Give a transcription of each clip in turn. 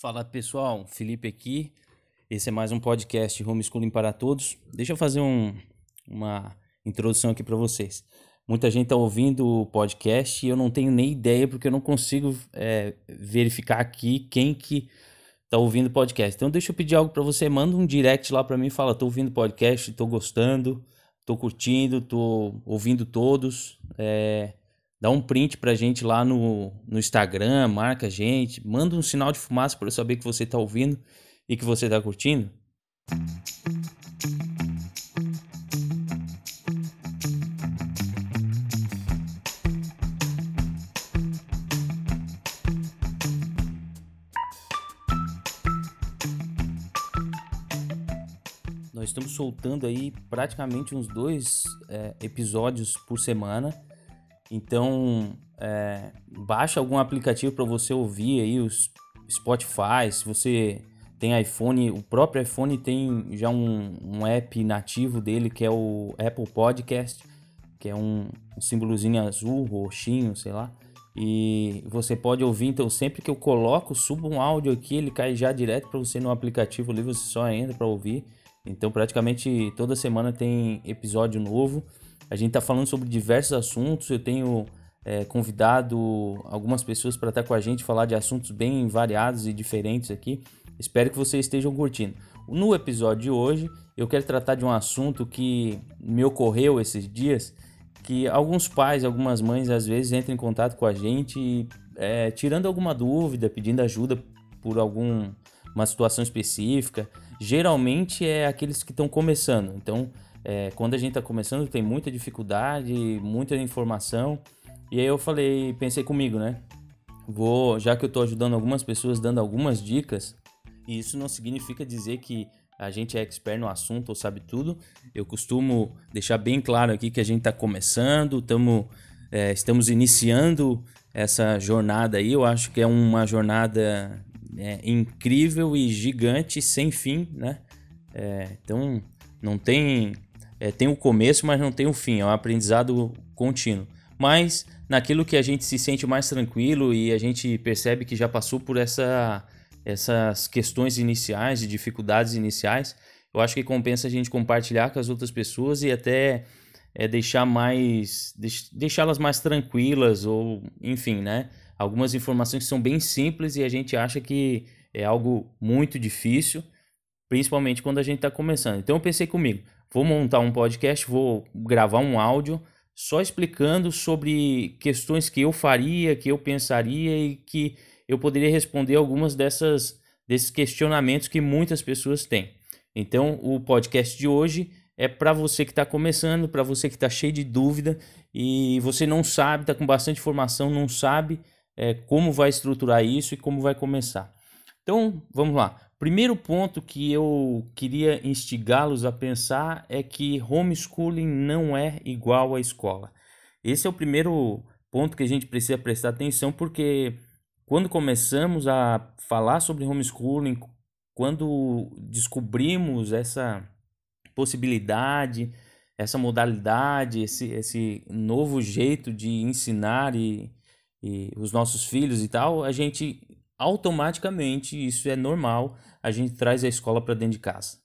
Fala pessoal, Felipe aqui. Esse é mais um podcast Homeschooling para Todos. Deixa eu fazer um, uma introdução aqui para vocês. Muita gente está ouvindo o podcast e eu não tenho nem ideia porque eu não consigo é, verificar aqui quem que está ouvindo o podcast. Então deixa eu pedir algo para você, manda um direct lá para mim, fala, estou ouvindo o podcast, estou gostando, estou curtindo, estou ouvindo todos. É, dá um print pra gente lá no, no Instagram, marca a gente, manda um sinal de fumaça para eu saber que você tá ouvindo e que você tá curtindo. Nós estamos soltando aí praticamente uns dois é, episódios por semana então, é, baixa algum aplicativo para você ouvir aí os Spotify, se você tem iPhone, o próprio iPhone tem já um, um app nativo dele que é o Apple Podcast, que é um, um símbolozinho azul, roxinho, sei lá. E você pode ouvir, então sempre que eu coloco, subo um áudio aqui, ele cai já direto para você no aplicativo ali, você só entra para ouvir. Então praticamente toda semana tem episódio novo. A gente está falando sobre diversos assuntos. Eu tenho é, convidado algumas pessoas para estar tá com a gente falar de assuntos bem variados e diferentes aqui. Espero que vocês estejam curtindo. No episódio de hoje, eu quero tratar de um assunto que me ocorreu esses dias, que alguns pais, algumas mães às vezes entram em contato com a gente, é, tirando alguma dúvida, pedindo ajuda por alguma situação específica. Geralmente é aqueles que estão começando. Então, é, quando a gente está começando, tem muita dificuldade, muita informação. E aí eu falei, pensei comigo, né? Vou, já que eu estou ajudando algumas pessoas, dando algumas dicas, e isso não significa dizer que a gente é expert no assunto ou sabe tudo. Eu costumo deixar bem claro aqui que a gente está começando, tamo, é, estamos iniciando essa jornada aí. Eu acho que é uma jornada é, incrível e gigante, sem fim, né? É, então, não tem é, tem o começo, mas não tem o fim, é um aprendizado contínuo. Mas naquilo que a gente se sente mais tranquilo e a gente percebe que já passou por essa, essas questões iniciais e dificuldades iniciais, eu acho que compensa a gente compartilhar com as outras pessoas e até é, deixar mais deixá-las mais tranquilas ou enfim, né? Algumas informações que são bem simples e a gente acha que é algo muito difícil, principalmente quando a gente está começando. Então eu pensei comigo, Vou montar um podcast, vou gravar um áudio só explicando sobre questões que eu faria, que eu pensaria e que eu poderia responder algumas dessas desses questionamentos que muitas pessoas têm. Então, o podcast de hoje é para você que está começando, para você que está cheio de dúvida e você não sabe, está com bastante informação, não sabe é, como vai estruturar isso e como vai começar. Então, vamos lá. Primeiro ponto que eu queria instigá-los a pensar é que homeschooling não é igual à escola. Esse é o primeiro ponto que a gente precisa prestar atenção, porque quando começamos a falar sobre homeschooling, quando descobrimos essa possibilidade, essa modalidade, esse, esse novo jeito de ensinar e, e os nossos filhos e tal, a gente automaticamente, isso é normal, a gente traz a escola para dentro de casa.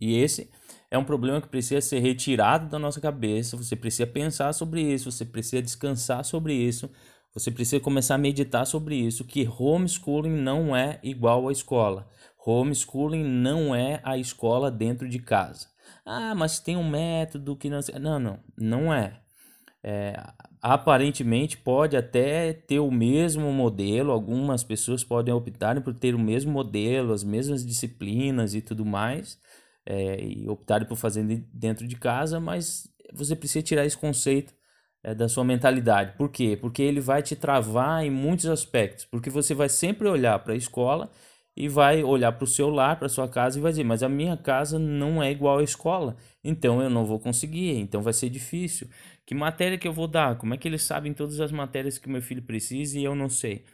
E esse é um problema que precisa ser retirado da nossa cabeça. Você precisa pensar sobre isso, você precisa descansar sobre isso, você precisa começar a meditar sobre isso. Que homeschooling não é igual à escola. Homeschooling não é a escola dentro de casa. Ah, mas tem um método que não. Não, não, não é. É aparentemente pode até ter o mesmo modelo, algumas pessoas podem optar por ter o mesmo modelo, as mesmas disciplinas e tudo mais, é, e optarem por fazer dentro de casa, mas você precisa tirar esse conceito é, da sua mentalidade. Por quê? Porque ele vai te travar em muitos aspectos, porque você vai sempre olhar para a escola e vai olhar para o seu lar, para sua casa e vai dizer: Mas a minha casa não é igual à escola, então eu não vou conseguir, então vai ser difícil. Que matéria que eu vou dar? Como é que eles sabem todas as matérias que meu filho precisa e eu não sei?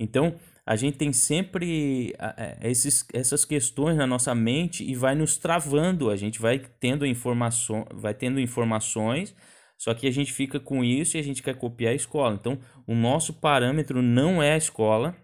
Então, a gente tem sempre esses, essas questões na nossa mente e vai nos travando. A gente vai tendo, informação, vai tendo informações, só que a gente fica com isso e a gente quer copiar a escola. Então, o nosso parâmetro não é a escola,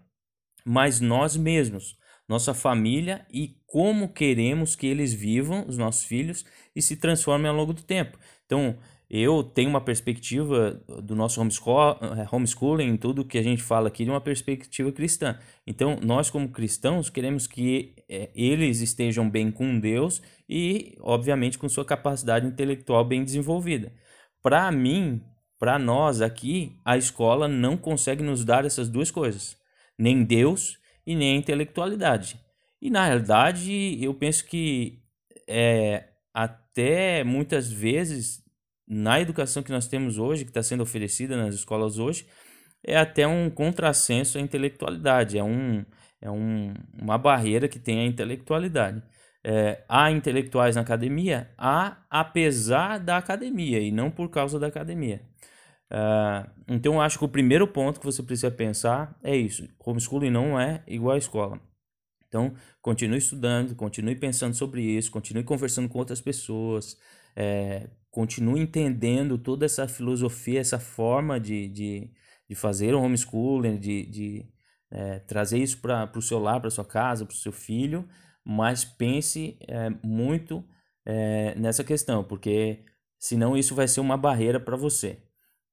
mas nós mesmos. Nossa família e como queremos que eles vivam, os nossos filhos, e se transformem ao longo do tempo. Então, eu tenho uma perspectiva do nosso eh, homeschooling, tudo que a gente fala aqui, de uma perspectiva cristã. Então, nós, como cristãos, queremos que é, eles estejam bem com Deus e, obviamente, com sua capacidade intelectual bem desenvolvida. Para mim, para nós aqui, a escola não consegue nos dar essas duas coisas, nem Deus e nem a intelectualidade. E, na realidade, eu penso que é, até muitas vezes na educação que nós temos hoje, que está sendo oferecida nas escolas hoje, é até um contrassenso à intelectualidade, é, um, é um, uma barreira que tem a intelectualidade. É, há intelectuais na academia? Há apesar da academia e não por causa da academia. Uh, então, eu acho que o primeiro ponto que você precisa pensar é isso: homeschooling não é igual à escola. Então, continue estudando, continue pensando sobre isso, continue conversando com outras pessoas, é, continue entendendo toda essa filosofia, essa forma de, de, de fazer o homeschooling, de, de é, trazer isso para o seu lar, para sua casa, para o seu filho, mas pense é, muito é, nessa questão, porque senão isso vai ser uma barreira para você,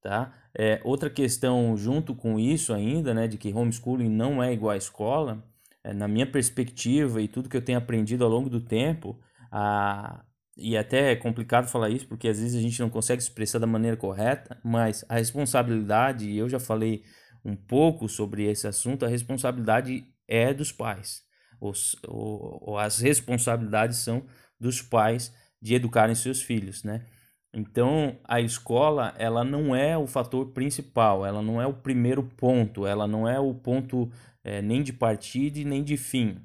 tá? É, outra questão junto com isso ainda, né, de que homeschooling não é igual à escola, é, na minha perspectiva e tudo que eu tenho aprendido ao longo do tempo, a, e até é complicado falar isso porque às vezes a gente não consegue expressar da maneira correta, mas a responsabilidade, e eu já falei um pouco sobre esse assunto, a responsabilidade é dos pais. Os, ou, as responsabilidades são dos pais de educarem seus filhos, né? Então, a escola, ela não é o fator principal, ela não é o primeiro ponto, ela não é o ponto é, nem de partida e nem de fim.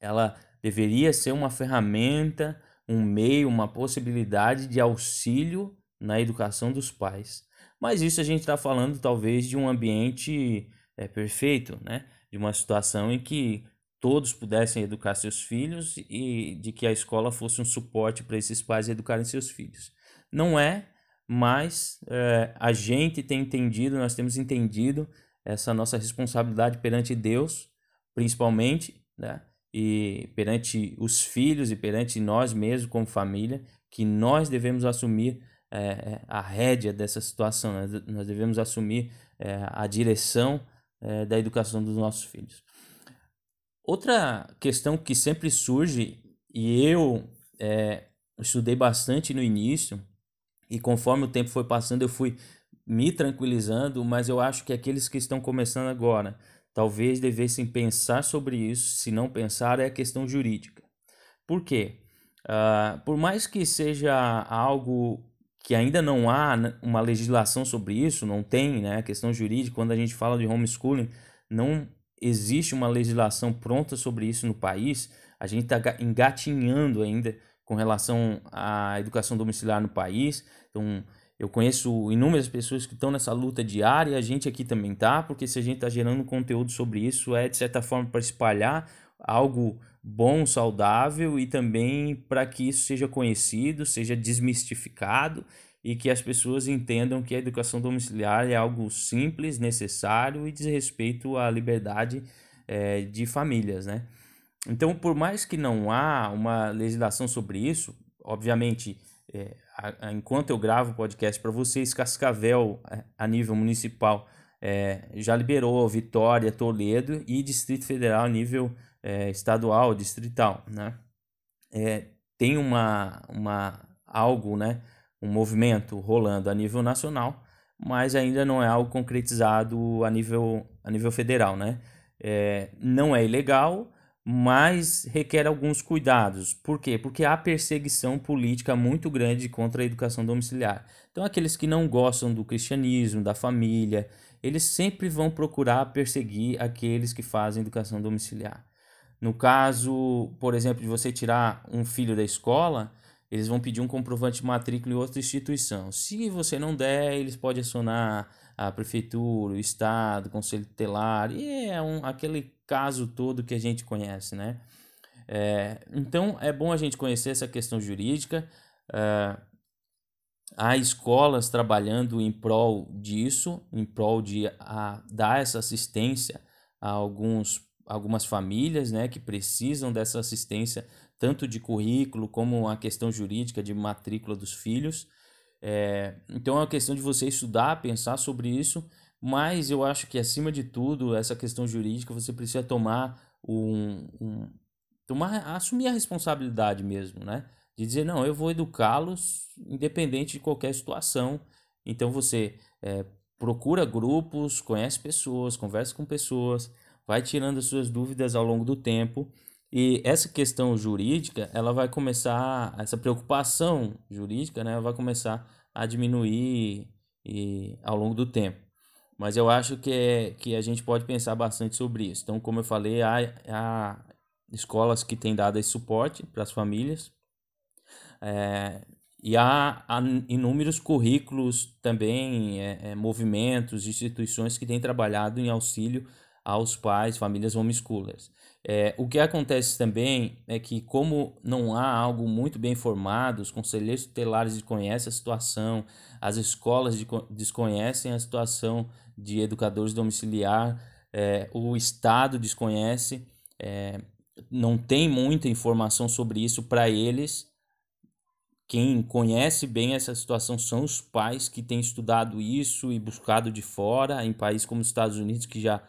Ela deveria ser uma ferramenta um meio, uma possibilidade de auxílio na educação dos pais. Mas isso a gente está falando talvez de um ambiente é, perfeito, né? De uma situação em que todos pudessem educar seus filhos e de que a escola fosse um suporte para esses pais educarem seus filhos. Não é, mas é, a gente tem entendido, nós temos entendido essa nossa responsabilidade perante Deus, principalmente, né? e perante os filhos e perante nós mesmos como família, que nós devemos assumir é, a rédea dessa situação, né? nós devemos assumir é, a direção é, da educação dos nossos filhos. Outra questão que sempre surge, e eu estudei bastante no início, e conforme o tempo foi passando, eu fui me tranquilizando, mas eu acho que aqueles que estão começando agora, talvez devessem pensar sobre isso, se não pensar, é a questão jurídica. Por quê? Uh, por mais que seja algo que ainda não há uma legislação sobre isso, não tem né, a questão jurídica, quando a gente fala de homeschooling, não existe uma legislação pronta sobre isso no país, a gente está engatinhando ainda com relação à educação domiciliar no país, então eu conheço inúmeras pessoas que estão nessa luta diária, a gente aqui também tá, porque se a gente está gerando conteúdo sobre isso, é de certa forma para espalhar algo bom, saudável e também para que isso seja conhecido, seja desmistificado e que as pessoas entendam que a educação domiciliar é algo simples, necessário e diz respeito à liberdade é, de famílias, né? Então, por mais que não há uma legislação sobre isso, obviamente é, a, a, enquanto eu gravo o podcast para vocês, Cascavel, a, a nível municipal, é, já liberou Vitória, Toledo e Distrito Federal a nível é, estadual, distrital, né? É, tem uma, uma algo, né? Um movimento rolando a nível nacional, mas ainda não é algo concretizado a nível, a nível federal, né? É, não é ilegal, mas requer alguns cuidados. Por quê? Porque há perseguição política muito grande contra a educação domiciliar. Então, aqueles que não gostam do cristianismo, da família, eles sempre vão procurar perseguir aqueles que fazem educação domiciliar. No caso, por exemplo, de você tirar um filho da escola, eles vão pedir um comprovante de matrícula em outra instituição. Se você não der, eles podem acionar a prefeitura, o estado, o conselho tutelar, e é um, aquele caso todo que a gente conhece, né? É, então é bom a gente conhecer essa questão jurídica. É, há escolas trabalhando em prol disso, em prol de a, dar essa assistência a alguns, algumas famílias né, que precisam dessa assistência, tanto de currículo como a questão jurídica de matrícula dos filhos. É, então é uma questão de você estudar, pensar sobre isso, mas eu acho que acima de tudo, essa questão jurídica, você precisa tomar um, um tomar, assumir a responsabilidade mesmo, né? De dizer, não, eu vou educá-los independente de qualquer situação. Então você é, procura grupos, conhece pessoas, conversa com pessoas, vai tirando as suas dúvidas ao longo do tempo. E essa questão jurídica, ela vai começar, essa preocupação jurídica, né, vai começar a diminuir e, ao longo do tempo. Mas eu acho que, é, que a gente pode pensar bastante sobre isso. Então, como eu falei, há, há escolas que têm dado esse suporte para as famílias. É, e há, há, inúmeros currículos também, é, é, movimentos, instituições que têm trabalhado em auxílio aos pais, famílias homeschoolers. É, o que acontece também é que, como não há algo muito bem formado, os conselheiros tutelares desconhecem a situação, as escolas desconhecem a situação de educadores domiciliar, é, o Estado desconhece, é, não tem muita informação sobre isso para eles. Quem conhece bem essa situação são os pais que têm estudado isso e buscado de fora, em países como os Estados Unidos, que já,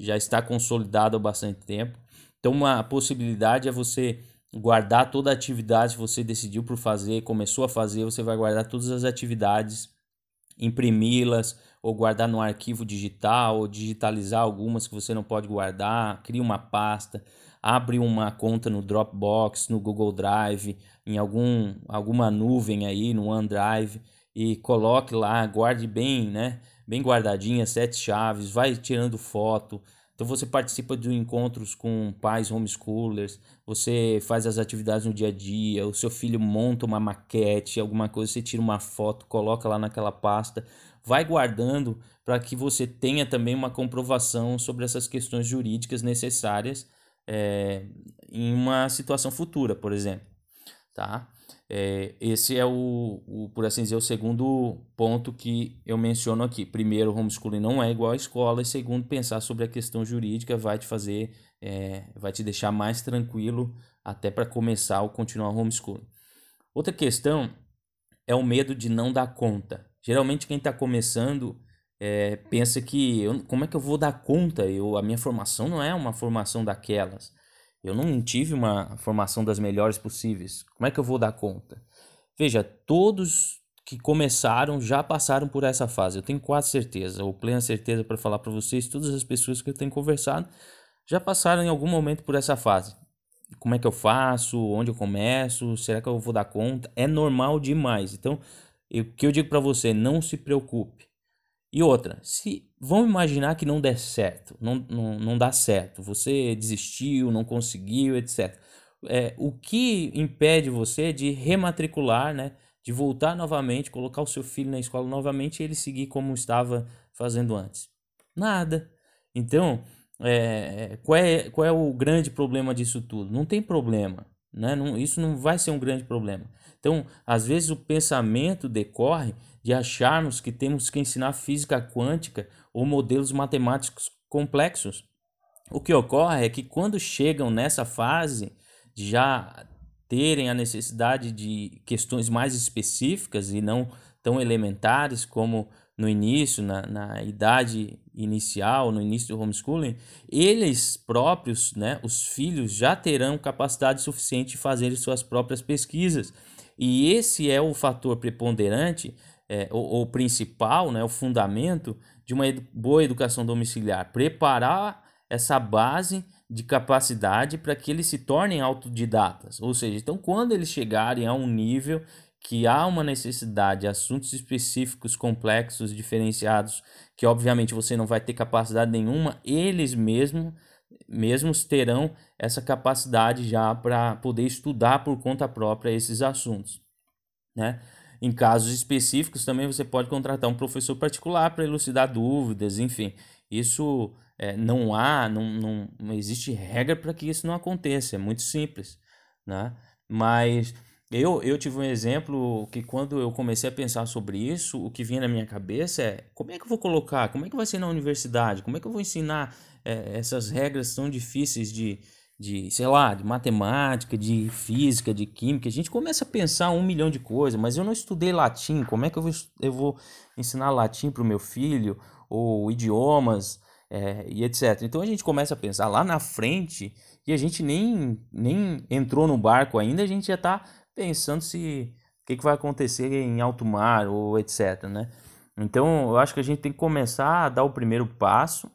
já está consolidado há bastante tempo. Então, uma possibilidade é você guardar toda a atividade que você decidiu por fazer, começou a fazer, você vai guardar todas as atividades, imprimi-las, ou guardar no arquivo digital, ou digitalizar algumas que você não pode guardar, cria uma pasta, abre uma conta no Dropbox, no Google Drive, em algum, alguma nuvem aí, no OneDrive, e coloque lá, guarde bem, né? Bem guardadinha, sete chaves, vai tirando foto. Então você participa de encontros com pais homeschoolers, você faz as atividades no dia a dia, o seu filho monta uma maquete, alguma coisa, você tira uma foto, coloca lá naquela pasta vai guardando para que você tenha também uma comprovação sobre essas questões jurídicas necessárias é, em uma situação futura, por exemplo. Tá? É, esse é o, o, por assim dizer, o segundo ponto que eu menciono aqui. Primeiro, homeschooling não é igual à escola, e segundo, pensar sobre a questão jurídica vai te fazer, é, vai te deixar mais tranquilo até para começar ou continuar homeschooling. Outra questão é o medo de não dar conta. Geralmente quem está começando é, pensa que eu, como é que eu vou dar conta? Eu, a minha formação não é uma formação daquelas. Eu não tive uma formação das melhores possíveis. Como é que eu vou dar conta? Veja, todos que começaram já passaram por essa fase. Eu tenho quase certeza, ou plena certeza para falar para vocês, todas as pessoas que eu tenho conversado já passaram em algum momento por essa fase. Como é que eu faço? Onde eu começo? Será que eu vou dar conta? É normal demais. Então, o que eu digo para você, não se preocupe. E outra, se vamos imaginar que não der certo, não, não, não dá certo, você desistiu, não conseguiu, etc. É, o que impede você de rematricular, né, de voltar novamente, colocar o seu filho na escola novamente e ele seguir como estava fazendo antes? Nada. Então, é, qual, é, qual é o grande problema disso tudo? Não tem problema. Né? Não, isso não vai ser um grande problema. Então, às vezes o pensamento decorre de acharmos que temos que ensinar física quântica ou modelos matemáticos complexos. O que ocorre é que quando chegam nessa fase já terem a necessidade de questões mais específicas e não tão elementares como no início, na, na idade inicial, no início do homeschooling, eles próprios, né, os filhos, já terão capacidade suficiente de fazer suas próprias pesquisas e esse é o fator preponderante, é, o, o, principal, né, o fundamento de uma edu boa educação domiciliar. Preparar essa base de capacidade para que eles se tornem autodidatas. Ou seja, então quando eles chegarem a um nível que há uma necessidade de assuntos específicos, complexos, diferenciados, que obviamente você não vai ter capacidade nenhuma, eles mesmos mesmos terão essa capacidade já para poder estudar por conta própria esses assuntos, né? Em casos específicos também você pode contratar um professor particular para elucidar dúvidas, enfim. Isso é, não há, não, não, não existe regra para que isso não aconteça, é muito simples, né? Mas eu, eu tive um exemplo que quando eu comecei a pensar sobre isso, o que vinha na minha cabeça é como é que eu vou colocar, como é que vai ser na universidade, como é que eu vou ensinar é, essas regras tão difíceis de, de, sei lá, de matemática, de física, de química, a gente começa a pensar um milhão de coisas, mas eu não estudei latim, como é que eu vou, eu vou ensinar latim para o meu filho, ou idiomas, é, e etc. Então a gente começa a pensar lá na frente, e a gente nem, nem entrou no barco ainda, a gente já está pensando se o que, que vai acontecer em alto mar, ou etc, né? Então eu acho que a gente tem que começar a dar o primeiro passo,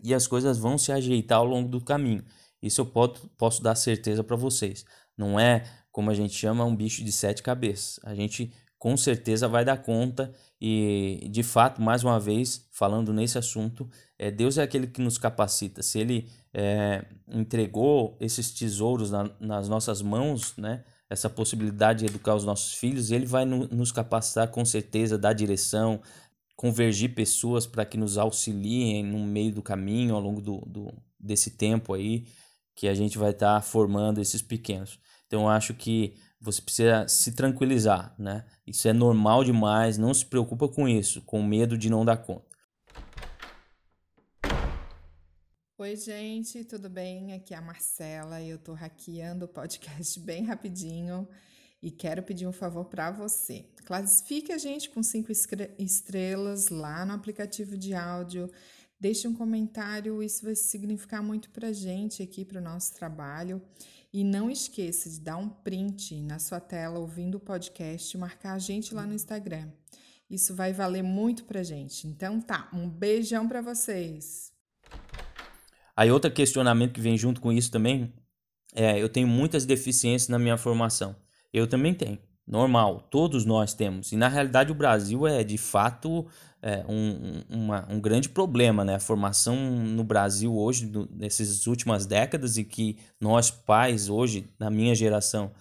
e as coisas vão se ajeitar ao longo do caminho. Isso eu posso, posso dar certeza para vocês. Não é, como a gente chama, um bicho de sete cabeças. A gente com certeza vai dar conta e, de fato, mais uma vez, falando nesse assunto, é, Deus é aquele que nos capacita. Se Ele é, entregou esses tesouros na, nas nossas mãos, né? essa possibilidade de educar os nossos filhos, Ele vai no, nos capacitar com certeza, dar direção, convergir pessoas para que nos auxiliem no meio do caminho, ao longo do, do desse tempo aí que a gente vai estar tá formando esses pequenos. Então eu acho que você precisa se tranquilizar, né? Isso é normal demais, não se preocupa com isso, com medo de não dar conta. Oi, gente, tudo bem? Aqui é a Marcela e eu tô hackeando o podcast bem rapidinho e quero pedir um favor para você. Classifique a gente com cinco estrelas lá no aplicativo de áudio Deixe um comentário, isso vai significar muito para gente aqui, para o nosso trabalho. E não esqueça de dar um print na sua tela ouvindo o podcast e marcar a gente lá no Instagram. Isso vai valer muito para a gente. Então tá, um beijão para vocês. Aí outro questionamento que vem junto com isso também é, eu tenho muitas deficiências na minha formação. Eu também tenho normal, todos nós temos. E na realidade o Brasil é de fato é, um, uma, um grande problema, né? A formação no Brasil hoje, no, nessas últimas décadas, e que nós pais hoje, na minha geração,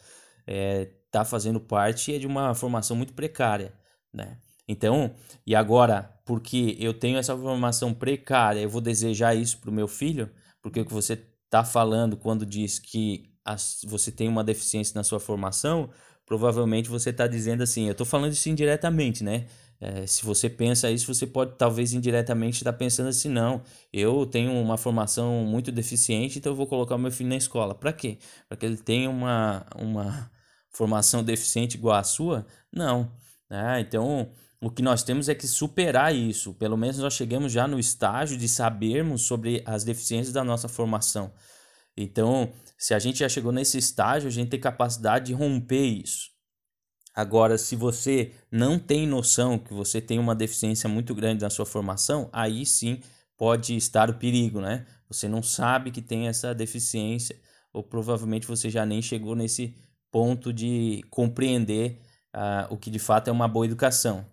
é, tá fazendo parte é de uma formação muito precária, né? Então, e agora, porque eu tenho essa formação precária, eu vou desejar isso para o meu filho, porque o que você está falando quando diz que as, você tem uma deficiência na sua formação, provavelmente você está dizendo assim, eu estou falando isso indiretamente, né? É, se você pensa isso, você pode talvez indiretamente estar tá pensando assim, não, eu tenho uma formação muito deficiente, então eu vou colocar o meu filho na escola. Para quê? Para que ele tenha uma, uma formação deficiente igual à sua? Não. É, então, o que nós temos é que superar isso. Pelo menos nós chegamos já no estágio de sabermos sobre as deficiências da nossa formação. Então, se a gente já chegou nesse estágio, a gente tem capacidade de romper isso. Agora, se você não tem noção que você tem uma deficiência muito grande na sua formação, aí sim pode estar o perigo, né? Você não sabe que tem essa deficiência, ou provavelmente você já nem chegou nesse ponto de compreender uh, o que de fato é uma boa educação.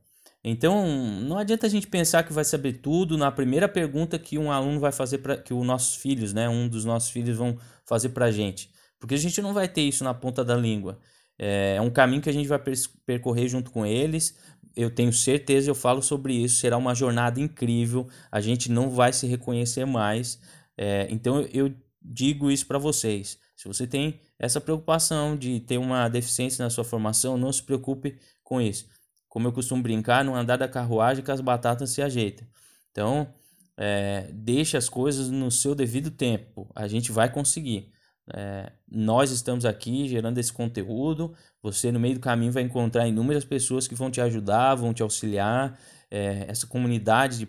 Então, não adianta a gente pensar que vai saber tudo na primeira pergunta que um aluno vai fazer para que os nossos filhos, né, um dos nossos filhos vão fazer para a gente, porque a gente não vai ter isso na ponta da língua. É, é um caminho que a gente vai percorrer junto com eles. Eu tenho certeza, eu falo sobre isso. Será uma jornada incrível. A gente não vai se reconhecer mais. É, então eu digo isso para vocês. Se você tem essa preocupação de ter uma deficiência na sua formação, não se preocupe com isso como eu costumo brincar, no andar da carruagem que as batatas se ajeitam. Então, é, deixe as coisas no seu devido tempo. A gente vai conseguir. É, nós estamos aqui gerando esse conteúdo. Você, no meio do caminho, vai encontrar inúmeras pessoas que vão te ajudar, vão te auxiliar. É, essa comunidade de,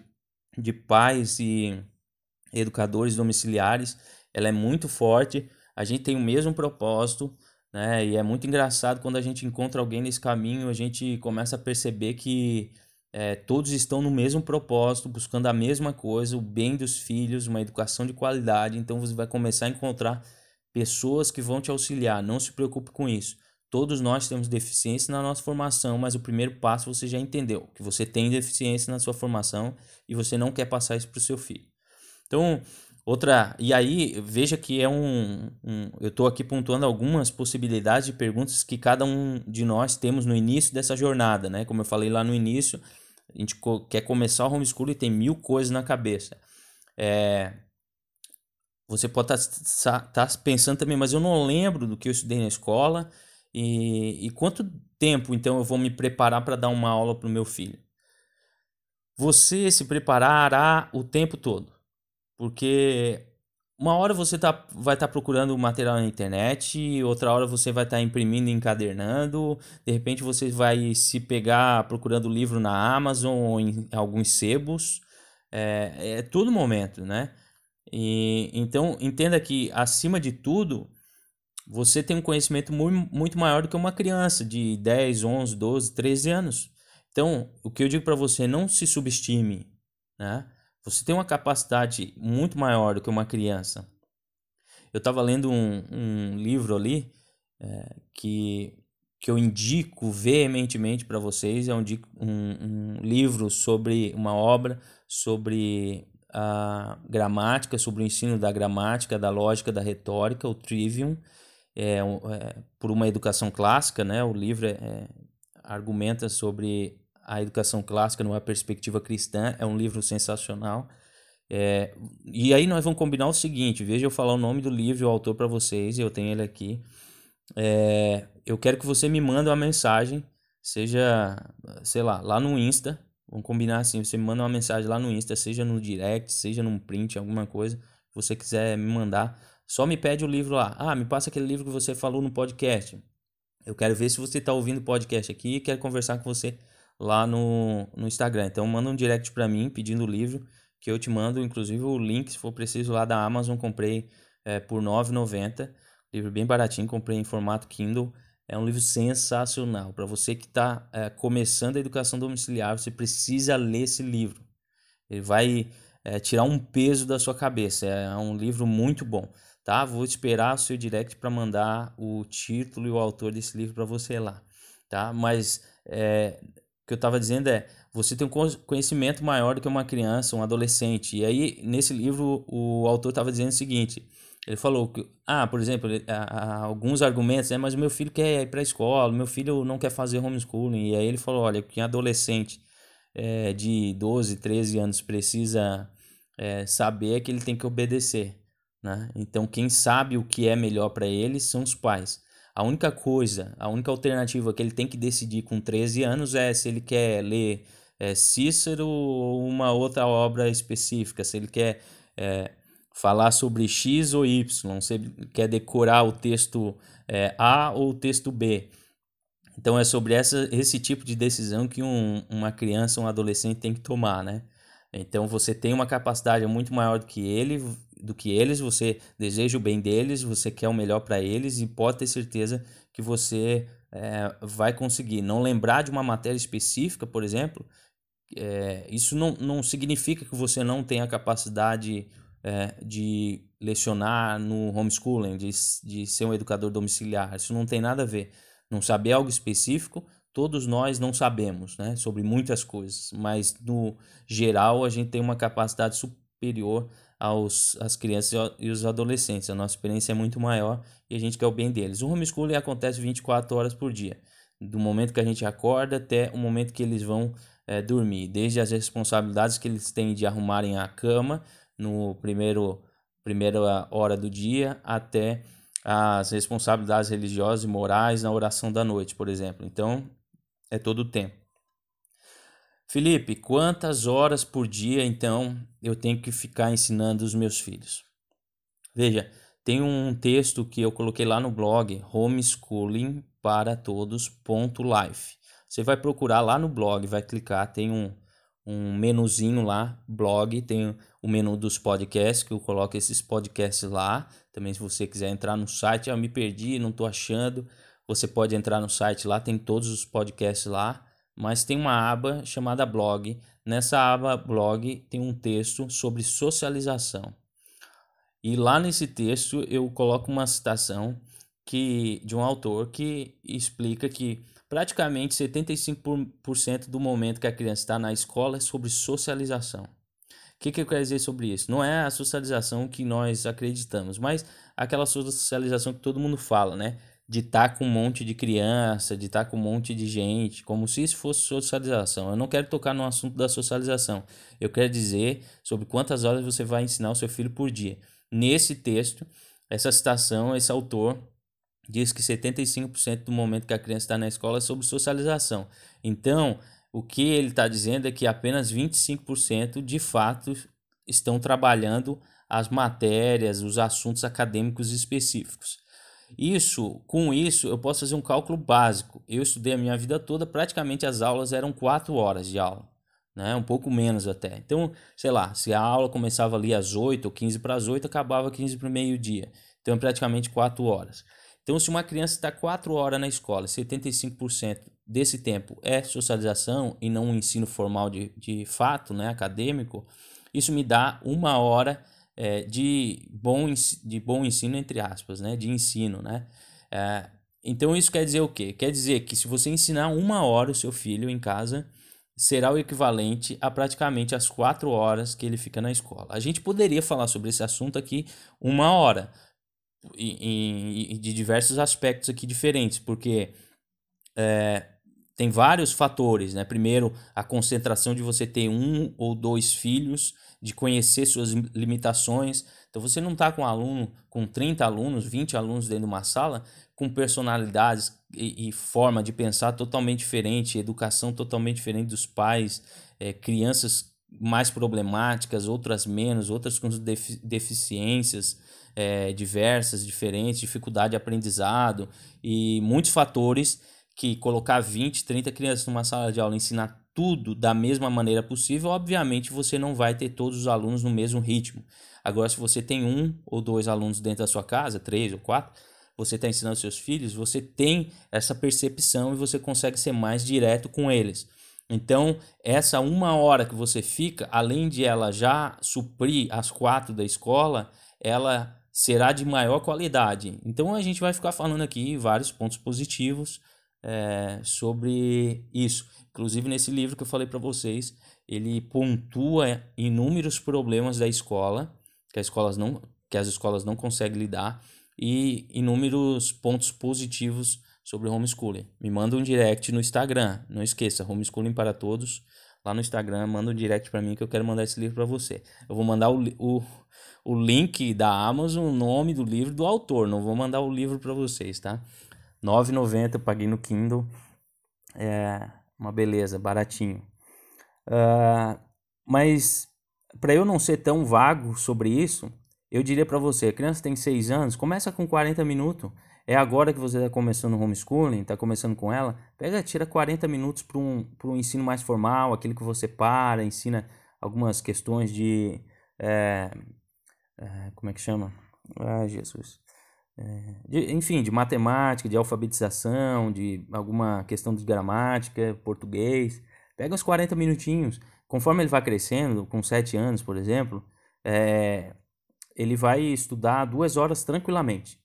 de pais e educadores domiciliares ela é muito forte. A gente tem o mesmo propósito né? E é muito engraçado quando a gente encontra alguém nesse caminho, a gente começa a perceber que é, todos estão no mesmo propósito, buscando a mesma coisa, o bem dos filhos, uma educação de qualidade. Então você vai começar a encontrar pessoas que vão te auxiliar. Não se preocupe com isso. Todos nós temos deficiência na nossa formação, mas o primeiro passo você já entendeu, que você tem deficiência na sua formação e você não quer passar isso para o seu filho. Então, Outra, e aí veja que é um, um eu estou aqui pontuando algumas possibilidades de perguntas que cada um de nós temos no início dessa jornada, né? Como eu falei lá no início, a gente quer começar o homeschool e tem mil coisas na cabeça. É, você pode estar tá, tá pensando também, mas eu não lembro do que eu estudei na escola e, e quanto tempo então eu vou me preparar para dar uma aula para o meu filho? Você se preparará o tempo todo Porque uma hora você tá, vai estar tá procurando material na internet, outra hora você vai estar tá imprimindo e encadernando, de repente você vai se pegar procurando livro na Amazon ou em alguns sebos. É, é todo momento, né? E, então, entenda que, acima de tudo, você tem um conhecimento muito, maior do que uma criança de 10, 11, 12, 13 anos. Então, o que eu digo para você, não se subestime, né? Você tem uma capacidade muito maior do que uma criança. Eu estava lendo um, um, livro ali é, que, que eu indico veementemente para vocês. É um, um, um livro sobre uma obra sobre a gramática, sobre o ensino da gramática, da lógica, da retórica, o Trivium, é, é por uma educação clássica, né? O livro é, é, argumenta sobre a educação clássica numa perspectiva cristã, é um livro sensacional. É, e aí nós vamos combinar o seguinte, veja eu falar o nome do livro e o autor para vocês, eu tenho ele aqui. É, eu quero que você me mande uma mensagem, seja, sei lá, lá no Insta, Vamos combinar assim, você me manda uma mensagem lá no Insta, seja no direct, seja num print, alguma coisa você quiser me mandar. Só me pede o livro lá. Ah, me passa aquele livro que você falou no podcast. Eu quero ver se você está ouvindo o podcast aqui e quero conversar com você lá no, no Instagram. Então manda um direct para mim pedindo o livro que eu te mando, inclusive o link, se for preciso, lá da Amazon. Comprei é, por R$ 9,90. Livro bem baratinho, comprei em formato Kindle. É um livro sensacional. Para você que está é, começando a educação domiciliar, você precisa ler esse livro. Ele vai é, tirar um peso da sua cabeça. É um livro muito bom. Tá? Vou esperar o seu direct para mandar o título e o autor desse livro para você lá. Tá? Mas é, que eu estava dizendo é, você tem um conhecimento maior do que uma criança, um adolescente. E aí, nesse livro, o autor estava dizendo o seguinte: ele falou que, ah, por exemplo, alguns argumentos, né, mas o meu filho quer ir para a escola, meu filho não quer fazer homeschooling. E aí ele falou: olha, que adolescente é, de 12, 13 anos precisa é, saber é que ele tem que obedecer. Né? Então, quem sabe o que é melhor para ele são os pais. A única coisa, a única alternativa que ele tem que decidir com 13 anos é se ele quer ler é, Cícero ou uma outra obra específica, se ele quer é, falar sobre X ou Y, você quer decorar o texto é, A ou o texto B. Então é sobre essa, esse tipo de decisão que um, uma criança, um adolescente tem que tomar, né? Então você tem uma capacidade muito maior do que ele, do que eles, você deseja o bem deles, você quer o melhor para eles e pode ter certeza que você é, vai conseguir. Não lembrar de uma matéria específica, por exemplo, é, isso não, não significa que você não tenha capacidade é, de lecionar no homeschooling, de, de ser um educador domiciliar. Isso não tem nada a ver. Não saber algo específico, todos nós não sabemos né, sobre muitas coisas, mas no geral a gente tem uma capacidade superior aos as crianças e os adolescentes. A nossa experiência é muito maior e a gente quer o bem deles. O homeschooling acontece 24 horas por dia, do momento que a gente acorda até o momento que eles vão é, dormir, desde as responsabilidades que eles têm de arrumarem a cama, no primeiro primeira hora do dia até as responsabilidades religiosas e morais na oração da noite, por exemplo. Então, é todo o tempo. Felipe, quantas horas por dia então eu tenho que ficar ensinando os meus filhos? Veja, tem um texto que eu coloquei lá no blog homeschooling para todos.life. Você vai procurar lá no blog, vai clicar, tem um um menuzinho lá, blog, tem o menu dos podcasts, que eu coloco esses podcasts lá. Também se você quiser entrar no site, eu ah, me perdi, não estou achando, você pode entrar no site lá, tem todos os podcasts lá, mas tem uma aba chamada blog. Nessa aba blog tem um texto sobre socialização. E lá nesse texto eu coloco uma citação que de um autor que explica que praticamente 75% do momento que a criança está na escola é sobre socialização. O que, que eu quero dizer sobre isso? Não é a socialização que nós acreditamos, mas aquela socialização que todo mundo fala, né? De estar tá com um monte de criança, de estar tá com um monte de gente, como se isso fosse socialização. Eu não quero tocar no assunto da socialização. Eu quero dizer sobre quantas horas você vai ensinar o seu filho por dia. Nesse texto, essa citação, esse autor diz que 75% do momento que a criança está na escola é sobre socialização. Então, o que ele está dizendo é que apenas 25% de fato estão trabalhando as matérias, os assuntos acadêmicos específicos. Isso, com isso, eu posso fazer um cálculo básico. Eu estudei a minha vida toda, praticamente as aulas eram quatro horas de aula, né? Um pouco menos até. Então, sei lá, se a aula começava ali às 8 ou 15 para as 8, acabava 15 para o meio-dia. Então, é praticamente quatro horas. Então, se uma criança está quatro horas na escola, 75% desse tempo é socialização e não um ensino formal de, de fato, né, acadêmico, isso me dá uma hora é, de, bom, de bom ensino, entre aspas, né? De ensino, né? É, então isso quer dizer o quê? Quer dizer que se você ensinar uma hora o seu filho em casa, será o equivalente a praticamente as quatro horas que ele fica na escola. A gente poderia falar sobre esse assunto aqui uma hora, e, e de diversos aspectos aqui diferentes, porque é, tem vários fatores, né? Primeiro, a concentração de você ter um ou dois filhos, de conhecer suas limitações. Então, você não está com um aluno, com 30 alunos, 20 alunos dentro de uma sala, com personalidades e, e forma de pensar totalmente diferente, educação totalmente diferente dos pais, é, crianças mais problemáticas, outras menos, outras com defi deficiências é, diversas, diferentes, dificuldade de aprendizado e muitos fatores que colocar 20, 30 crianças numa sala de aula ensinar tudo da mesma maneira possível, obviamente você não vai ter todos os alunos no mesmo ritmo. Agora, se você tem um ou dois alunos dentro da sua casa, três ou quatro, você está ensinando seus filhos, você tem essa percepção e você consegue ser mais direto com eles. Então, essa uma hora que você fica, além de ela já suprir as quatro da escola, ela será de maior qualidade. Então, a gente vai ficar falando aqui vários pontos positivos é, sobre isso. Inclusive nesse livro que eu falei para vocês, ele pontua inúmeros problemas da escola que as escolas não que as escolas não conseguem lidar e inúmeros pontos positivos sobre homeschooling. Me manda um direct no Instagram, não esqueça, homeschooling para todos. Lá no Instagram, manda um direct para mim que eu quero mandar esse livro para você. Eu vou mandar o, o, o link da Amazon, o nome do livro do autor, não vou mandar o livro para vocês, tá? 9,90 eu paguei no Kindle. É uma beleza, baratinho. Uh, mas para eu não ser tão vago sobre isso, eu diria para você, a criança tem 6 anos, começa com 40 minutos. É agora que você está começando o homeschooling, está começando com ela, pega, tira 40 minutos para um, um ensino mais formal, aquele que você para, ensina algumas questões de. É, é, como é que chama? Ah, Jesus. É, de, enfim, de matemática, de alfabetização, de alguma questão de gramática, português. Pega uns 40 minutinhos. Conforme ele vai crescendo, com 7 anos, por exemplo, é, ele vai estudar duas horas tranquilamente.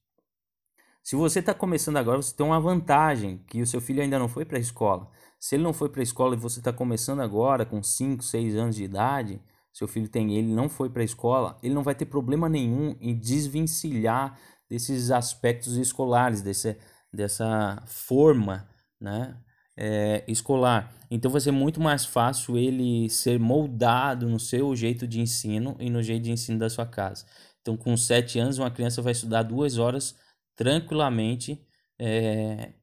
Se você está começando agora, você tem uma vantagem, que o seu filho ainda não foi para a escola. Se ele não foi para a escola e você está começando agora, com 5, 6 anos de idade, seu filho tem ele não foi para a escola, ele não vai ter problema nenhum em desvencilhar desses aspectos escolares, desse, dessa forma né, é, escolar. Então vai ser muito mais fácil ele ser moldado no seu jeito de ensino e no jeito de ensino da sua casa. Então, com sete anos, uma criança vai estudar duas horas tranquilamente é,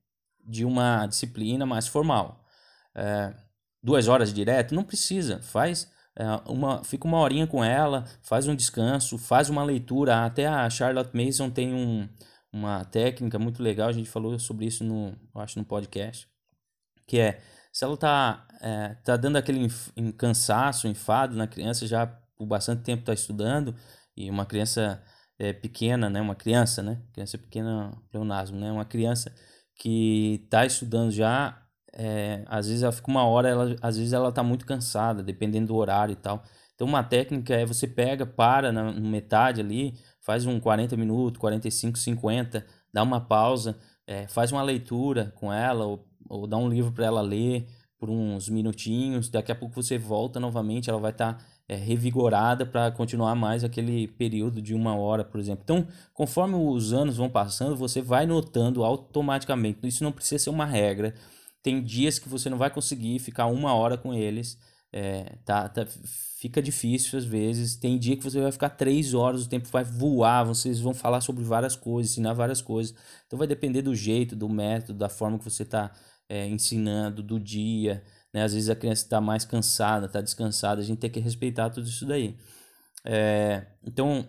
de uma disciplina mais formal. É, duas horas direto? Não precisa. Faz uma, fica uma horinha com ela, faz um descanso, faz uma leitura. Até a Charlotte Mason tem um, uma técnica muito legal, a gente falou sobre isso no, acho no podcast, que é se ela tá, é, tá dando aquele cansaço, enfado na criança, já por bastante tempo está estudando, e uma criança é, pequena, né, uma criança, né, criança pequena, pleonasmo, né, uma criança que está estudando já é, às vezes ela fica uma hora, ela, às vezes ela tá muito cansada, dependendo do horário e tal. Então uma técnica é você pega, para na, na metade ali, faz um 40 minutos, 45, 50, dá uma pausa, é, faz uma leitura com ela, ou, ou dá um livro para ela ler por uns minutinhos, daqui a pouco você volta novamente, ela vai estar tá, é, revigorada para continuar mais aquele período de uma hora, por exemplo. Então, conforme os anos vão passando, você vai notando automaticamente. Isso não precisa ser uma regra, tem dias que você não vai conseguir ficar uma hora com eles. É, tá, tá, fica difícil às vezes. Tem dia que você vai ficar três horas, o tempo vai voar, vocês vão falar sobre várias coisas, ensinar várias coisas. Então vai depender do jeito, do método, da forma que você está é, ensinando, do dia. Né? Às vezes a criança está mais cansada, está descansada, a gente tem que respeitar tudo isso daí. É, então,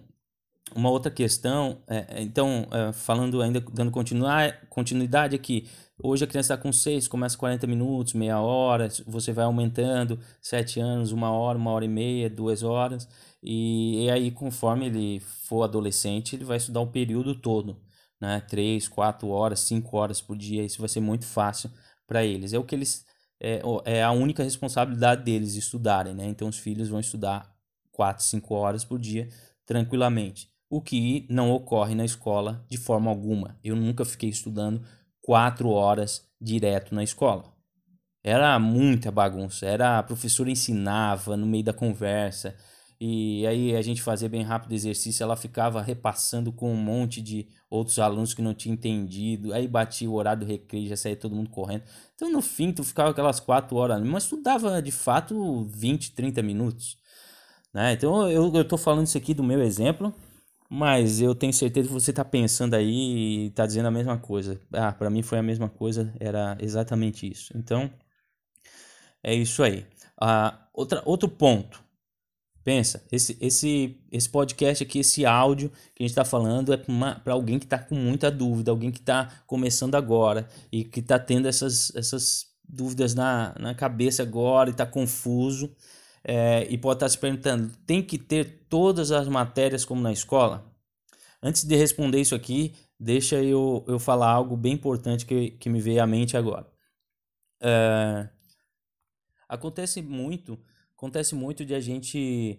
uma outra questão, é, então, é, falando ainda, dando continuidade aqui, hoje a criança está com 6, começa 40 minutos, meia hora, você vai aumentando, 7 anos, uma hora, uma hora e meia, duas horas, e, e aí conforme ele for adolescente, ele vai estudar o período todo, né, 3, 4 horas, 5 horas por dia, isso vai ser muito fácil para eles, é o que eles, é, é a única responsabilidade deles estudarem, né, então os filhos vão estudar 4, 5 horas por dia tranquilamente o que não ocorre na escola de forma alguma. Eu nunca fiquei estudando quatro horas direto na escola. Era muita bagunça. Era a professora ensinava no meio da conversa e aí a gente fazia bem rápido o exercício. Ela ficava repassando com um monte de outros alunos que não tinham entendido. Aí batia o horário do recreio, já saía todo mundo correndo. Então no fim tu ficava aquelas quatro horas, mas estudava de fato 20, 30 minutos. Né? Então eu, eu tô falando isso aqui do meu exemplo mas eu tenho certeza que você está pensando aí e está dizendo a mesma coisa. Ah, para mim foi a mesma coisa, era exatamente isso. Então, é isso aí. Ah, outra, outro ponto. Pensa, esse, esse, esse podcast aqui, esse áudio que a gente está falando é para alguém que está com muita dúvida, alguém que está começando agora e que está tendo essas, essas dúvidas na, na cabeça agora e está confuso é, e pode estar se perguntando: tem que ter todas as matérias como na escola? Antes de responder isso aqui, deixa eu, eu falar algo bem importante que, que me veio à mente agora. É, acontece muito, acontece muito de a gente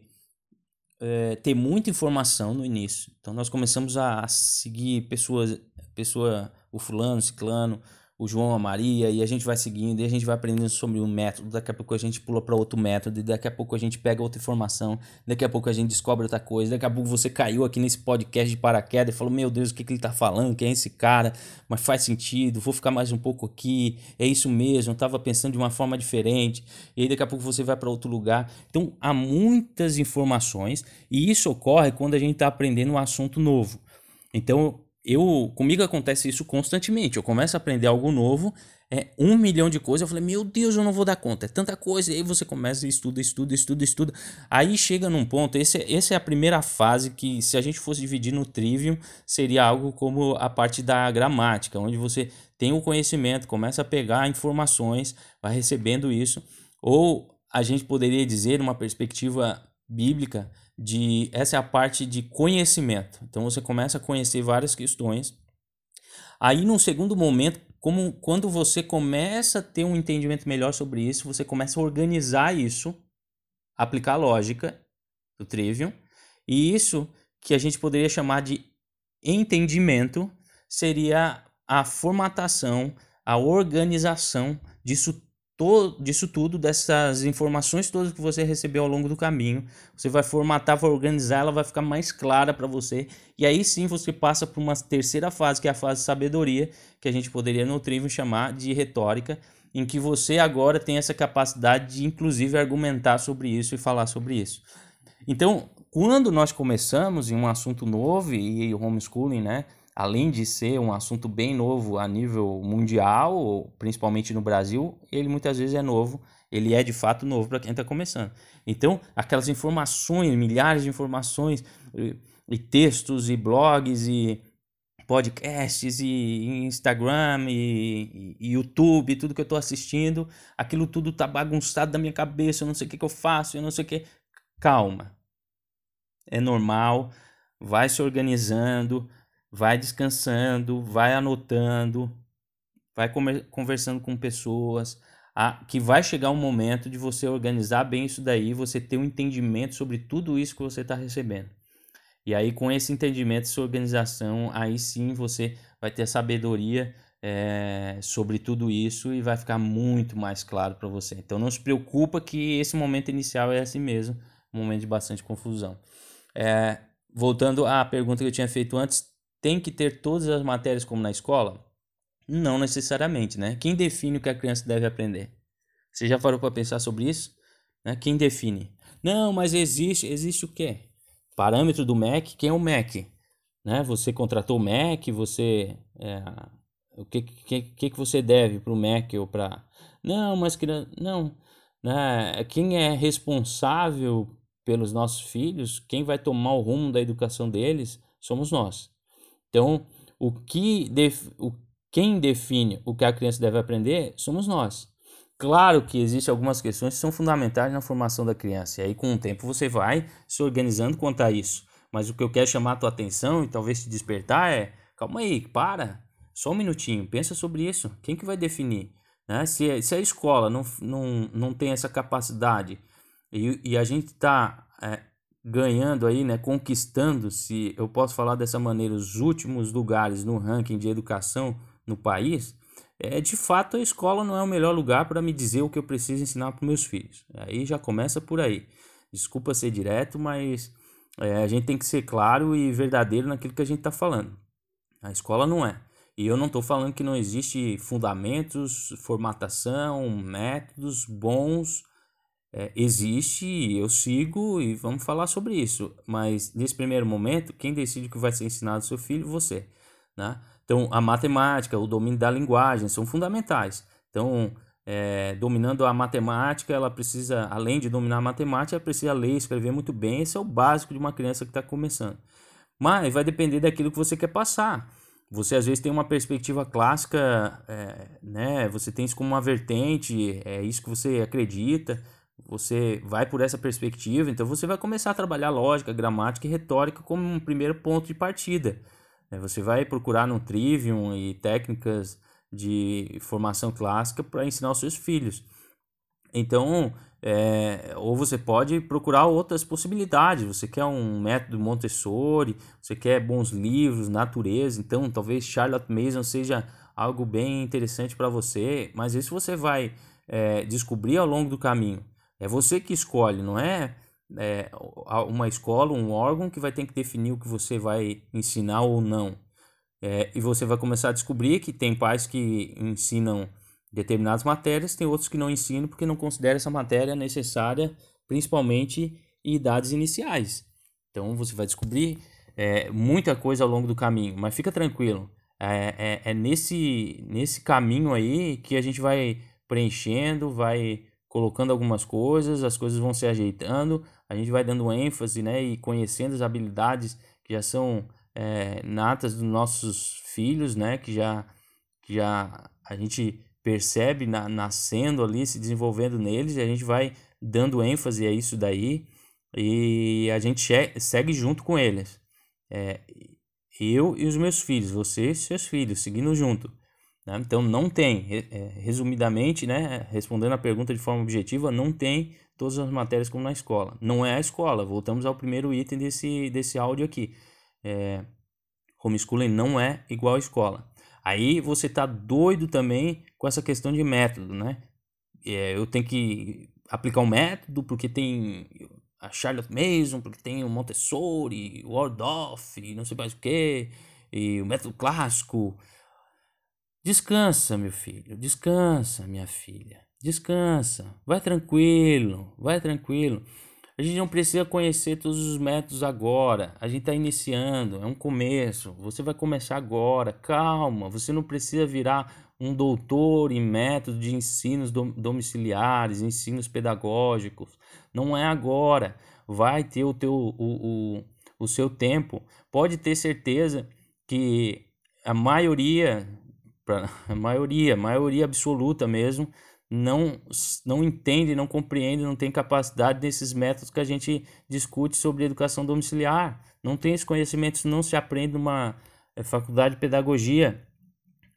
é, ter muita informação no início. Então nós começamos a seguir pessoas, pessoa, o fulano, o ciclano, o João, a Maria, e a gente vai seguindo, e a gente vai aprendendo sobre um método, daqui a pouco a gente pula para outro método, e daqui a pouco a gente pega outra informação, daqui a pouco a gente descobre outra coisa, daqui a pouco você caiu aqui nesse podcast de paraquedas e falou, meu Deus, o que, que ele tá falando, quem é esse cara, mas faz sentido, vou ficar mais um pouco aqui, é isso mesmo, eu tava pensando de uma forma diferente, e aí daqui a pouco você vai para outro lugar. Então, há muitas informações, e isso ocorre quando a gente está aprendendo um assunto novo. Então, eu comigo acontece isso constantemente. Eu começo a aprender algo novo, é um milhão de coisas. Eu falei, meu Deus, eu não vou dar conta. É tanta coisa. E aí você começa a estuda, estuda, estuda, estuda. Aí chega num ponto. Esse, essa é a primeira fase que, se a gente fosse dividir no trivium, seria algo como a parte da gramática, onde você tem o conhecimento, começa a pegar informações, vai recebendo isso. Ou a gente poderia dizer, uma perspectiva bíblica, de essa é a parte de conhecimento. Então você começa a conhecer várias questões. Aí num segundo momento, como quando você começa a ter um entendimento melhor sobre isso, você começa a organizar isso, aplicar a lógica do Trivium, e isso que a gente poderia chamar de entendimento seria a formatação, a organização disso disso tudo, dessas informações todas que você recebeu ao longo do caminho. Você vai formatar, vai organizar, ela vai ficar mais clara para você. E aí sim você passa para uma terceira fase, que é a fase de sabedoria, que a gente poderia no Trivium chamar de retórica, em que você agora tem essa capacidade de, inclusive, argumentar sobre isso e falar sobre isso. Então, quando nós começamos em um assunto novo, e homeschooling, né? Além de ser um assunto bem novo a nível mundial, principalmente no Brasil, ele muitas vezes é novo, ele é de fato novo para quem está começando. Então, aquelas informações, milhares de informações, e, textos, e blogs, e podcasts, e Instagram, e, e YouTube, tudo que eu estou assistindo, aquilo tudo está bagunçado na minha cabeça, eu não sei o que, que eu faço, eu não sei o que. Calma. É normal, vai se organizando, vai descansando, vai anotando, vai conversando com pessoas, a, que vai chegar um momento de você organizar bem isso daí, você ter um entendimento sobre tudo isso que você está recebendo. E aí, com esse entendimento, essa organização, aí sim você vai ter sabedoria é, sobre tudo isso e vai ficar muito mais claro para você. Então, não se preocupa que esse momento inicial é assim mesmo, um momento de bastante confusão. É, voltando à pergunta que eu tinha feito antes, tem que ter todas as matérias como na escola? Não necessariamente, né? Quem define o que a criança deve aprender? Você já parou para pensar sobre isso? Né? Quem define? Não, mas existe, existe o quê? Parâmetro do MEC, quem é o MEC? Né? Você contratou o MEC, você é, o que, que, que, você deve para o MEC ou para... Não, mas que não, né? quem é responsável pelos nossos filhos, quem vai tomar o rumo da educação deles somos nós. Então, o que def, o, quem define o que a criança deve aprender somos nós. Claro que existem algumas questões que são fundamentais na formação da criança, e aí com o tempo você vai se organizando quanto a isso. Mas o que eu quero chamar a tua atenção e talvez te despertar é, calma aí, para, só um minutinho, pensa sobre isso. Quem que vai definir? Né? Se, se a escola não, não, não tem essa capacidade e, e a gente está é, ganhando aí, né, conquistando, se eu posso falar dessa maneira, os últimos lugares no ranking de educação no país, é, de fato a escola não é o melhor lugar para me dizer o que eu preciso ensinar para meus filhos. Aí já começa por aí. Desculpa ser direto, mas é, a gente tem que ser claro e verdadeiro naquilo que a gente está falando. A escola não é. E eu não estou falando que não existe fundamentos, formatação, métodos bons. É, existe, eu sigo e vamos falar sobre isso. Mas nesse primeiro momento, quem decide o que vai ser ensinado ao seu filho? Você. Né? Então, a matemática, o domínio da linguagem são fundamentais. Então, é, dominando a matemática, ela precisa, além de dominar a matemática, ela precisa ler escrever muito bem. Esse é o básico de uma criança que está começando. Mas vai depender daquilo que você quer passar. Você às vezes tem uma perspectiva clássica, é, né? Você tem isso como uma vertente, é isso que você acredita. Você vai por essa perspectiva, então você vai começar a trabalhar lógica, gramática e retórica como um primeiro ponto de partida. É, você vai procurar no Trivium e técnicas de formação clássica para ensinar os seus filhos. Então, é, ou você pode procurar outras possibilidades. Você quer um método Montessori, você quer bons livros, natureza. Então, talvez Charlotte Mason seja algo bem interessante para você. Mas isso você vai é, descobrir ao longo do caminho. É você que escolhe, não é é, uma escola, um órgão que vai ter que definir o que você vai ensinar ou não. É, e você vai começar a descobrir que tem pais que ensinam determinadas matérias, tem outros que não ensinam porque não consideram essa matéria necessária, principalmente em idades iniciais. Então você vai descobrir é, muita coisa ao longo do caminho, mas fica tranquilo. É, é, é nesse, nesse caminho aí que a gente vai preenchendo, vai colocando algumas coisas, as coisas vão se ajeitando, a gente vai dando ênfase, né, e conhecendo as habilidades que já são é, natas dos nossos filhos, né, que já, que já a gente percebe na, nascendo ali, se desenvolvendo neles, e a gente vai dando ênfase a isso daí, e a gente segue junto com eles. É, eu e os meus filhos, você e seus filhos, seguindo junto. Né? Então não tem, é, resumidamente, né, respondendo a pergunta de forma objetiva, não tem todas as matérias como na escola. Não é a escola, voltamos ao primeiro item desse, desse áudio aqui. É, homeschooling não é igual à escola. Aí você tá doido também com essa questão de método, né? É, eu tenho que aplicar um método porque tem a Charlotte Mason, porque tem o Montessori, o Waldorf, não sei mais o que, e o método clássico. Descansa, meu filho, descansa, minha filha, descansa, vai tranquilo, vai tranquilo. A gente não precisa conhecer todos os métodos agora, a gente está iniciando, é um começo, você vai começar agora, calma, você não precisa virar um doutor em método de ensinos domiciliares, ensinos pedagógicos, não é agora, vai ter o, teu, o, o, o seu tempo, pode ter certeza que a maioria pra, a maioria, maioria absoluta mesmo, não, não entende, não compreende, não tem capacidade desses métodos que a gente discute sobre educação domiciliar. Não tem esse conhecimento, isso não se aprende numa é, faculdade de pedagogia.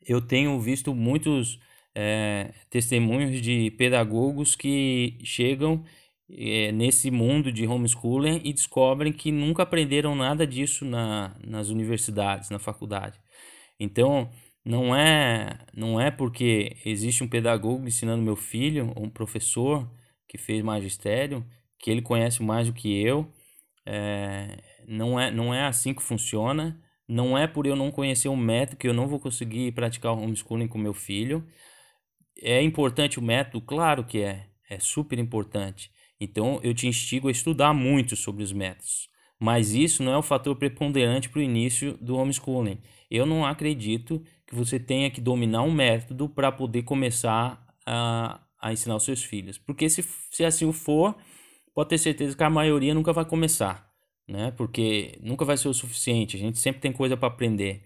Eu tenho visto muitos é, testemunhos de pedagogos que chegam é, nesse mundo de homeschooling e descobrem que nunca aprenderam nada disso na, nas universidades, na faculdade. Então, não é, não é porque existe um pedagogo ensinando meu filho, um professor que fez magistério, que ele conhece mais do que eu. É, não, é, não é assim que funciona. Não é por eu não conhecer um método que eu não vou conseguir praticar o homeschooling com meu filho. É importante o método? Claro que é. É super importante. Então eu te instigo a estudar muito sobre os métodos. Mas isso não é o fator preponderante para o início do homeschooling. Eu não acredito que você tenha que dominar um método para poder começar a, a ensinar os seus filhos. Porque se, se assim for, pode ter certeza que a maioria nunca vai começar, né? Porque nunca vai ser o suficiente. A gente sempre tem coisa para aprender.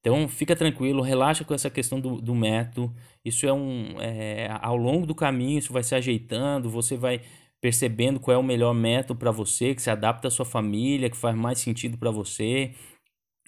Então fica tranquilo, relaxa com essa questão do, do método. Isso é um. É, ao longo do caminho, isso vai se ajeitando, você vai percebendo qual é o melhor método para você, que se adapta à sua família, que faz mais sentido para você.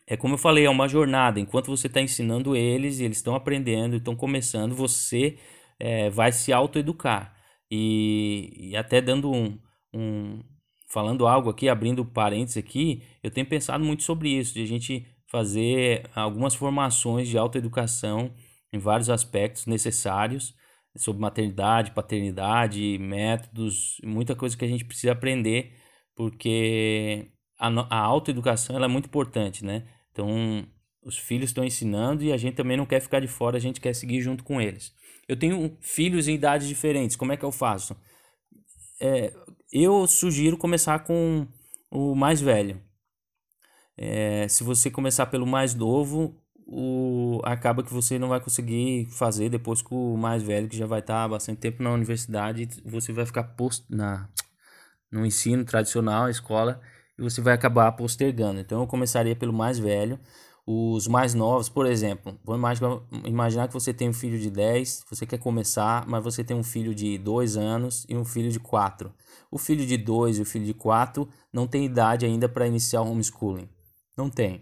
É como eu falei, é uma jornada. Enquanto você está ensinando eles, e eles estão aprendendo, estão começando, você é, vai se autoeducar. E, e até dando um, um. Falando algo aqui, abrindo parênteses aqui, eu tenho pensado muito sobre isso, de a gente fazer algumas formações de autoeducação em vários aspectos necessários sobre maternidade, paternidade, métodos, muita coisa que a gente precisa aprender, porque a, a autoeducação é muito importante, né? Então, os filhos estão ensinando e a gente também não quer ficar de fora, a gente quer seguir junto com eles. Eu tenho filhos em idades diferentes, como é que eu faço? É, eu sugiro começar com o mais velho. É, se você começar pelo mais novo, o, acaba que você não vai conseguir fazer depois com o mais velho, que já vai estar bastante tempo na universidade, você vai ficar post, na, no ensino tradicional, escola, e você vai acabar postergando. Então eu começaria pelo mais velho. Os mais novos, por exemplo, vamos imaginar que você tem um filho de 10, você quer começar, mas você tem um filho de 2 anos e um filho de 4. O filho de 2 e o filho de 4 não tem idade ainda para iniciar o homeschooling. Não tem.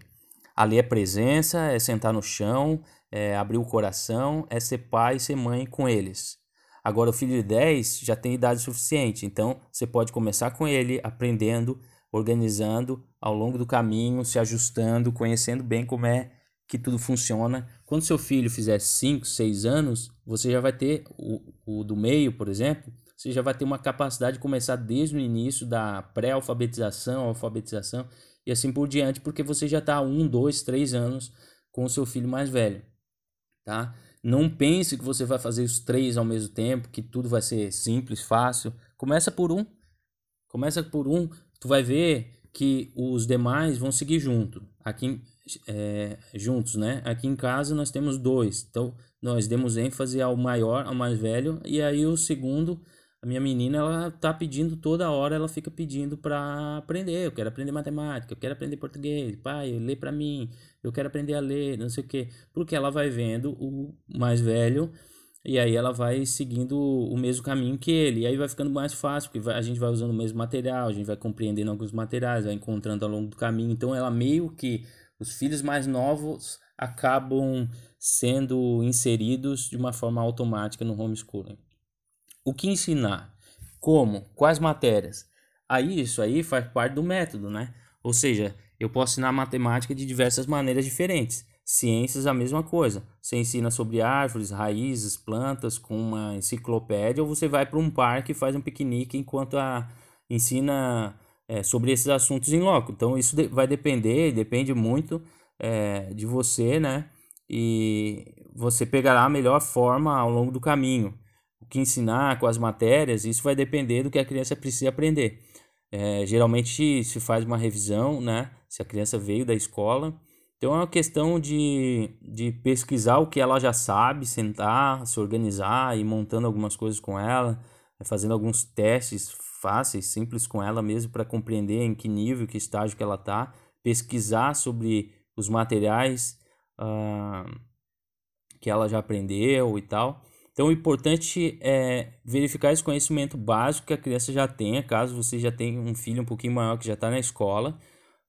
Ali é presença, é sentar no chão, é abrir o coração, é ser pai e ser mãe com eles. Agora, o filho de 10 já tem idade suficiente, então você pode começar com ele aprendendo, organizando ao longo do caminho, se ajustando, conhecendo bem como é que tudo funciona. Quando seu filho fizer 5, 6 anos, você já vai ter o, o do meio, por exemplo, você já vai ter uma capacidade de começar desde o início da pré-alfabetização, alfabetização e assim por diante, porque você já está um, dois, três anos com o seu filho mais velho, tá? Não pense que você vai fazer os três ao mesmo tempo, que tudo vai ser simples, fácil. Começa por um, começa por um, tu vai ver que os demais vão seguir junto, aqui é, juntos, né? Aqui em casa nós temos dois, então nós demos ênfase ao maior, ao mais velho, e aí o segundo a minha menina, ela tá pedindo toda hora, ela fica pedindo para aprender. Eu quero aprender matemática, eu quero aprender português, pai, lê para mim, eu quero aprender a ler, não sei o quê. Porque ela vai vendo o mais velho e aí ela vai seguindo o mesmo caminho que ele. E aí vai ficando mais fácil, porque a gente vai usando o mesmo material, a gente vai compreendendo alguns materiais, vai encontrando ao longo do caminho. Então ela meio que os filhos mais novos acabam sendo inseridos de uma forma automática no homeschooling. O que ensinar? Como? Quais matérias? Aí isso aí faz parte do método, né? Ou seja, eu posso ensinar matemática de diversas maneiras diferentes. Ciências a mesma coisa. Você ensina sobre árvores, raízes, plantas com uma enciclopédia ou você vai para um parque e faz um piquenique enquanto a ensina é, sobre esses assuntos em loco. Então isso vai depender, depende muito é, de você, né? E você pegará a melhor forma ao longo do caminho o que ensinar com as matérias, isso vai depender do que a criança precisa aprender. É, geralmente se faz uma revisão, né? Se a criança veio da escola. Então é uma questão de, de pesquisar o que ela já sabe, sentar, se organizar e montando algumas coisas com ela, fazendo alguns testes fáceis, simples com ela mesmo para compreender em que nível, que estágio que ela está, pesquisar sobre os materiais uh, que ela já aprendeu e tal. Então, o importante é verificar esse conhecimento básico que a criança já tenha, caso você já tenha um filho um pouquinho maior que já está na escola,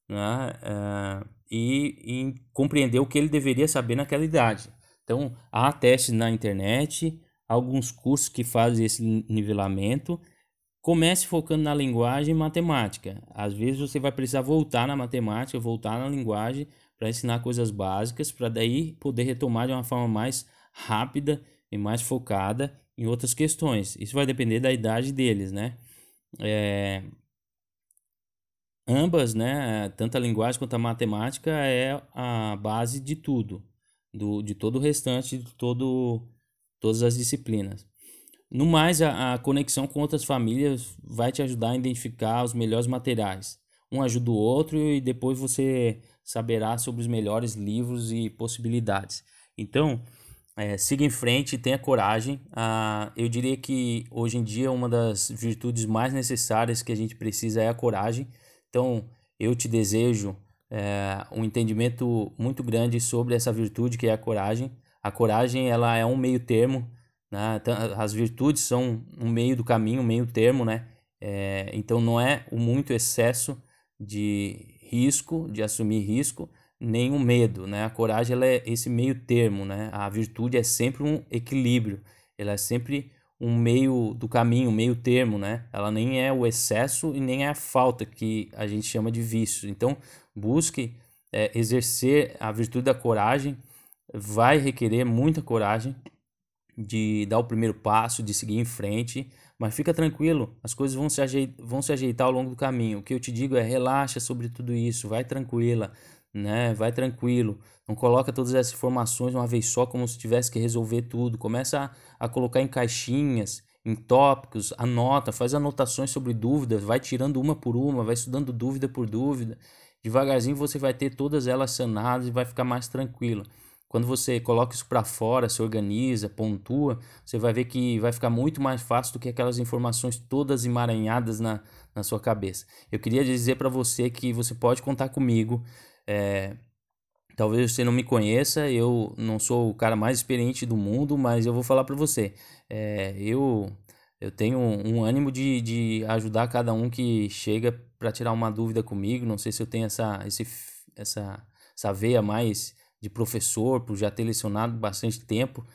né? Uh, e, e, compreender o que ele deveria saber naquela idade. Então, há testes na internet, alguns cursos que fazem esse nivelamento. Comece focando na linguagem e matemática. Às vezes você vai precisar voltar na matemática, voltar na linguagem para ensinar coisas básicas, para daí poder retomar de uma forma mais rápida e mais focada em outras questões. Isso vai depender da idade deles, né? É... Ambas, né, tanto a linguagem quanto a matemática é a base de tudo, do, de todo o restante, de todo, todas as disciplinas. No mais, a, a conexão com outras famílias vai te ajudar a identificar os melhores materiais. Um ajuda o outro e depois você saberá sobre os melhores livros e possibilidades. Então, é, siga em frente, tenha coragem. Ah, eu diria que hoje em dia uma das virtudes mais necessárias que a gente precisa é a coragem. Então, eu te desejo é, um entendimento muito grande sobre essa virtude que é a coragem. A coragem ela é um meio termo, né? as virtudes são um meio do caminho, um meio termo, né? É, então não é o muito excesso de risco, de assumir risco, nem o medo, né? A coragem ela é esse meio termo, né? A virtude é sempre um equilíbrio, ela é sempre um meio do caminho, um meio termo, né? Ela nem é o excesso e nem é a falta que a gente chama de vício. Então, busque é, exercer a virtude da coragem, vai requerer muita coragem de dar o primeiro passo, de seguir em frente, mas fica tranquilo, as coisas vão se, ajeitar, vão se ajeitar ao longo do caminho. O que eu te digo é relaxa sobre tudo isso, vai tranquila, né? Vai tranquilo. Não coloca todas essas informações uma vez só como se tivesse que resolver tudo. Começa a, a colocar em caixinhas, em tópicos, anota, faz anotações sobre dúvidas, vai tirando uma por uma, vai estudando dúvida por dúvida. Devagarzinho você vai ter todas elas sanadas e vai ficar mais tranquilo. Quando você coloca isso para fora, se organiza, pontua, você vai ver que vai ficar muito mais fácil do que aquelas informações todas emaranhadas na, na sua cabeça. Eu queria dizer para você que você pode contar comigo. É, talvez você não me conheça, eu não sou o cara mais experiente do mundo, mas eu vou falar para você. É, eu, eu tenho um, ânimo de, de ajudar cada um que chega para tirar uma dúvida comigo. Não sei se eu tenho essa, esse, essa, essa veia mais de professor, por já ter lecionado bastante tempo.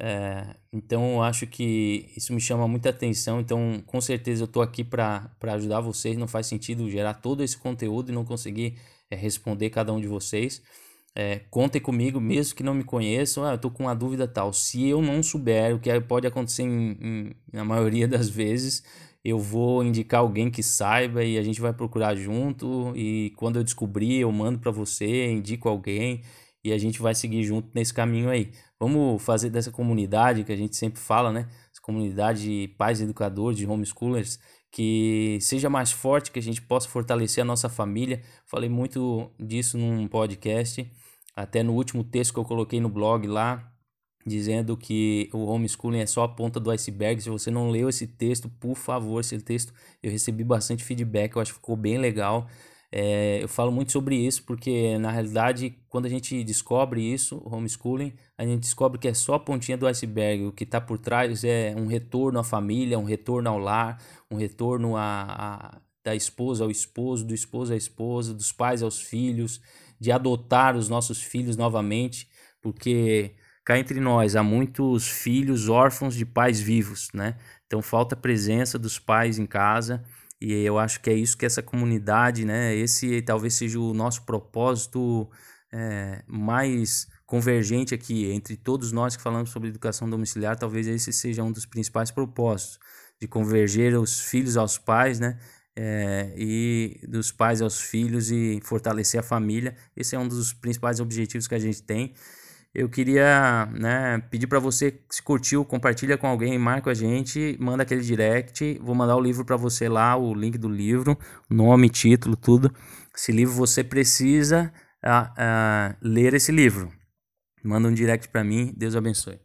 É, então, eu acho que isso me chama muita atenção. Então, com certeza, eu estou aqui para ajudar vocês. Não faz sentido gerar todo esse conteúdo e não conseguir é, responder cada um de vocês. É, contem comigo, mesmo que não me conheçam. Ah, eu estou com uma dúvida tal. Se eu não souber, o que pode acontecer em, em, na maioria das vezes, eu vou indicar alguém que saiba e a gente vai procurar junto. E quando eu descobrir, eu mando para você, indico alguém e a gente vai seguir junto nesse caminho aí. Vamos fazer dessa comunidade que a gente sempre fala, né? Essa comunidade de pais educadores, de homeschoolers, que seja mais forte, que a gente possa fortalecer a nossa família. Falei muito disso num podcast, até no último texto que eu coloquei no blog lá, dizendo que o homeschooling é só a ponta do iceberg. Se você não leu esse texto, por favor, esse texto eu recebi bastante feedback, eu acho que ficou bem legal. É, eu falo muito sobre isso porque, na realidade, quando a gente descobre isso, homeschooling, a gente descobre que é só a pontinha do iceberg. O que está por trás é um retorno à família, um retorno ao lar, um retorno a, a, da esposa ao esposo, do esposo à esposa, dos pais aos filhos, de adotar os nossos filhos novamente, porque cá entre nós há muitos filhos órfãos de pais vivos, né? Então falta a presença dos pais em casa e eu acho que é isso que essa comunidade, né? Esse talvez seja o nosso propósito é, mais convergente aqui entre todos nós que falamos sobre educação domiciliar. Talvez esse seja um dos principais propósitos de converger os filhos aos pais, né? É, e dos pais aos filhos e fortalecer a família. Esse é um dos principais objetivos que a gente tem eu queria né, pedir para você, se curtiu, compartilha com alguém, marca a gente, manda aquele direct. Vou mandar o livro para você lá, o link do livro, nome, título, tudo. Esse livro você precisa uh, uh, ler esse livro. Manda um direct para mim. Deus abençoe.